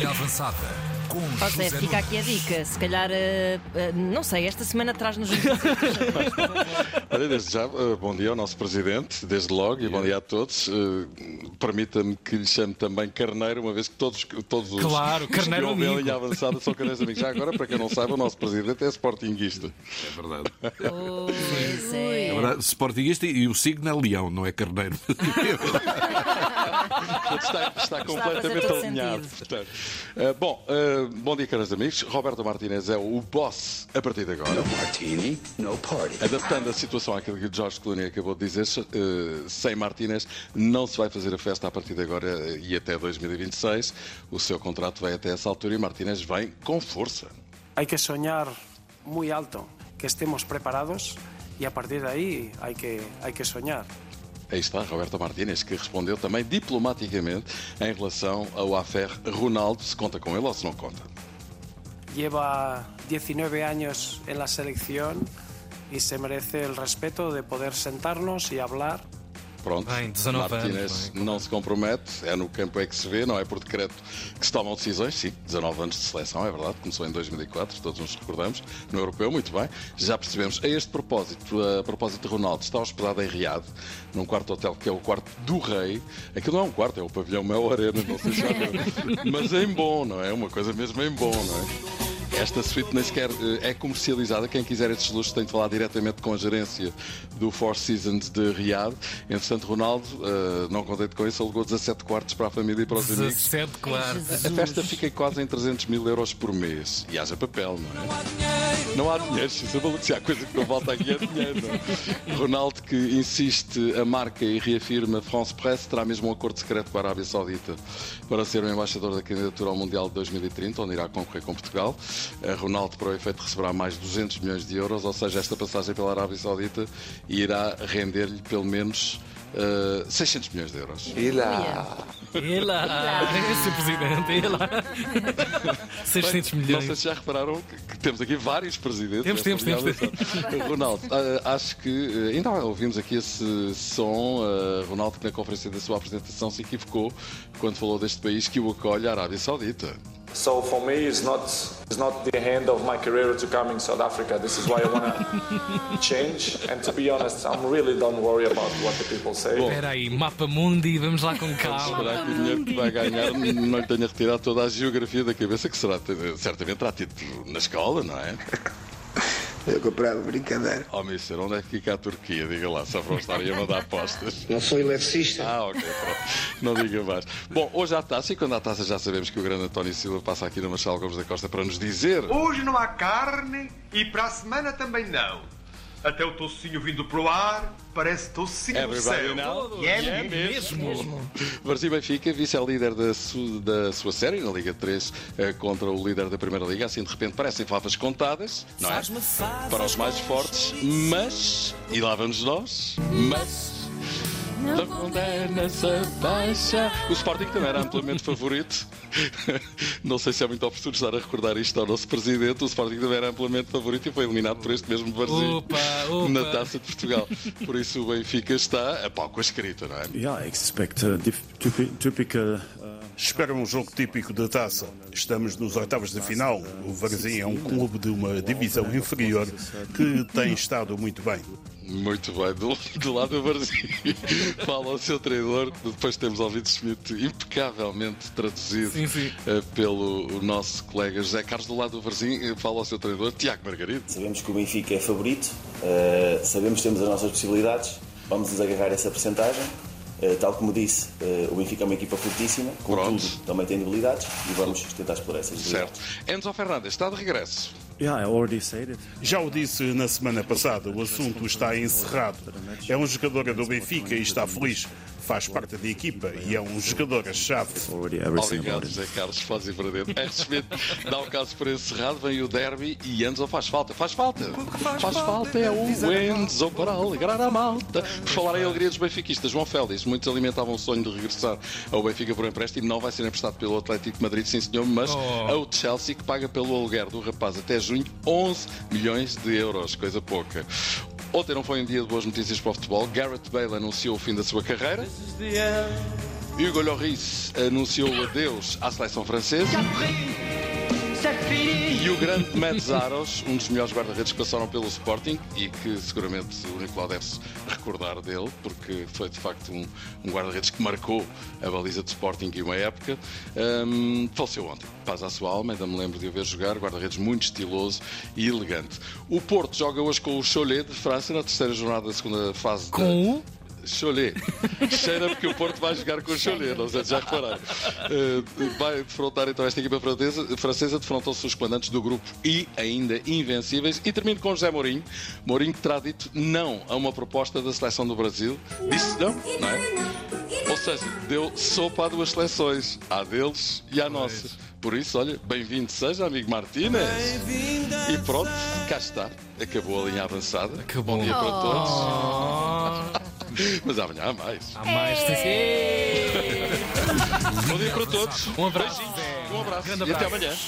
Linha avançada com José, José fica Nunes. aqui a dica. Se calhar, eh, eh, não sei, esta semana traz-nos. Olha, desde já, eh, bom dia ao nosso Presidente, desde logo, e bom dia a todos. Eh, Permita-me que lhe chame também Carneiro, uma vez que todos, todos os Claro, os Carneiro que ouvem a amigo. linha avançada são carneiros amigos. Já agora, para quem não sabe, o nosso Presidente é sportinguista. É verdade. Pois é. Verdade. Sportinguista e o signo é leão, não é carneiro. Está, está completamente todo alinhado. portanto. Eh, bom, eh, bom dia, caros amigos. Roberto Martínez é o boss a partir de agora. martini, no party. Adaptando a situação àquilo que o George Clooney acabou de dizer, eh, sem Martínez não se vai fazer a festa a partir de agora e até 2026. O seu contrato vai até essa altura e Martínez vem com força. Hay que soñar muy alto, que estemos preparados y a partir de ahí hay que, hay que soñar. Aí está Roberto Martínez, que respondeu também diplomaticamente em relação ao affaire Ronaldo, se conta com ele ou se não conta. Lleva 19 años en la selección y se merece el respeto de poder sentarnos y hablar Pronto, Bem, 19 Martínez não se compromete, é no campo é que se vê, não é por decreto que se tomam decisões. Sim, 19 anos de seleção, é verdade, começou em 2004, todos nos recordamos, no Europeu, muito bem. Já percebemos, a este propósito, a propósito de Ronaldo, está hospedado em Riad, num quarto hotel que é o quarto do rei. Aquilo não é um quarto, é o pavilhão Mel Arena, não sei se já viu. Mas em bom, não é? Uma coisa mesmo em bom, não é? Esta suíte nem sequer eh, é comercializada. Quem quiser estes luxos tem de falar diretamente com a gerência do Four Seasons de Riad. Entretanto, Ronaldo, eh, não contente com isso, alugou 17 quartos para a família e para os amigos. 17, claro. A festa fica quase em 300 mil euros por mês. E haja papel, não é? Não há dinheiro, é. Se há coisa que não volta aqui é dinheiro, não? Ronaldo, que insiste a marca e reafirma France Press, terá mesmo um acordo secreto com a Arábia Saudita para ser o embaixador da candidatura ao Mundial de 2030, onde irá concorrer com Portugal. Eh, Ronaldo, para o efeito, receberá mais de 200 milhões de euros, ou seja, esta passagem pela Arábia Saudita irá render-lhe pelo menos eh, 600 milhões de euros. Uia. E lá, esse presidente, e lá. 600 Não milhões. sei se já repararam que, que temos aqui vários presidentes. Temos, temos, temos, linha- Ronaldo, ah, acho que eh, ainda ouvimos aqui esse som. Ronaldo, que na conferência da sua apresentação se equivocou quando falou deste país que o acolhe a Arábia Saudita. So for me, it's not it's not the end of my career to come in South Africa. This is why I wanna change. And to be honest, I'm really don't worry about what the people say. Espera aí, mapa mundi, vamos lá com calma. Será que o dinheiro que vai ganhar não lhe tenha retirado toda a geografia da cabeça, que será, certamente terá tido na escola, não é? Eu comprava brincadeira. Oh, Mister, onde é que fica a Turquia? Diga lá, só para estarem a mandar apostas. Não sou eletricista. Ah, ok, pronto. Não diga mais. Bom, hoje há taça e quando há taça já sabemos que o grande António Silva passa aqui no Marcelo Gomes da Costa para nos dizer. Hoje não há carne e para a semana também não. Até o tocinho vindo pro ar parece tocinho do céu. now? E é Yeah, mesmo. Varzim Benfica, vice-líder da, su- da sua série na Liga 3 eh, contra o líder da Primeira Liga. Assim, de repente, parecem favas contadas, não é? Para os mais fortes, mas. E lá vamos nós, mas. Não condena-se a baixa. O Sporting também era amplamente favorito. Não sei se é muito oportuno estar a recordar isto ao nosso presidente. O Sporting também era amplamente favorito e foi eliminado por este mesmo opa. na taça de Portugal. Por isso o Benfica está a pau com a escrita, não é? Yeah, expect a typical uh, Espera um jogo típico da taça. Estamos nos oitavos de final. O Varzim é um clube de uma divisão inferior que tem estado muito bem. Muito bem, do, do lado do Varzim. Fala o seu treinador, depois temos ouvido Schmidt impecavelmente traduzido Sim, sim. eh, pelo o nosso colega José Carlos. Do lado do Varzim, eh, fala ao seu treinador Tiago Margarido. Sabemos que o Benfica é favorito, eh, sabemos que temos as nossas possibilidades, vamos nos agarrar a essa percentagem. Eh, tal como disse, eh, o Benfica é uma equipa fortíssima, contudo também tem debilidades e vamos tentar explorar essas debilidades. Certo. Enzo Fernandes está de regresso. Já o disse na semana passada, o assunto está encerrado. É um jogador do Benfica e está feliz. Faz parte da equipa e é um jogador-chave. Obrigado. José Carlos Foz e Verdadeiro. R. Schmidt dá o caso por encerrado, vem o derby e Enzo faz falta. Faz falta. Faz falta é o Enzo para alegrar a malta. Por falar em alegria dos benfiquistas, João Félix, muitos alimentavam o sonho de regressar ao Benfica por empréstimo, não vai ser emprestado pelo Atlético de Madrid, sim senhor, mas Oh. ao Chelsea que paga pelo aluguer do rapaz até junho 11 milhões de euros, coisa pouca. Ontem não foi um dia de boas notícias para o futebol. Gareth Bale anunciou o fim da sua carreira. Hugo Lloris anunciou adeus à seleção francesa. E o grande Metzaros, um dos melhores guarda-redes que passaram pelo Sporting e que seguramente o Nicolau deve-se recordar dele, porque foi de facto um, um guarda-redes que marcou a baliza de Sporting em uma época, hum, faleceu ontem. Paz à sua alma, ainda me lembro de o ver jogar, guarda-redes muito estiloso e elegante. O Porto joga hoje com o Cholet de França na terceira jornada da segunda fase Com o? Cholet. Cheira porque o Porto vai jogar com o Cholet, não sei se já repararam. Uh, vai defrontar então esta equipa francesa, francesa defrontam-se os comandantes do grupo I, ainda invencíveis. E termino com José Mourinho. Mourinho terá dito não a uma proposta da seleção do Brasil. Disse não, não é? Ou seja, deu sopa a duas seleções, à deles e à nossa. Por isso, olha, bem-vindo seja, amigo Martínez. E pronto, cá está. Acabou a linha avançada. Acabou. Bom dia para todos. Mas amanhã há mais. Há mais. Bom dia para todos. Um abraço. Um abraço. Grande E até abraço. amanhã.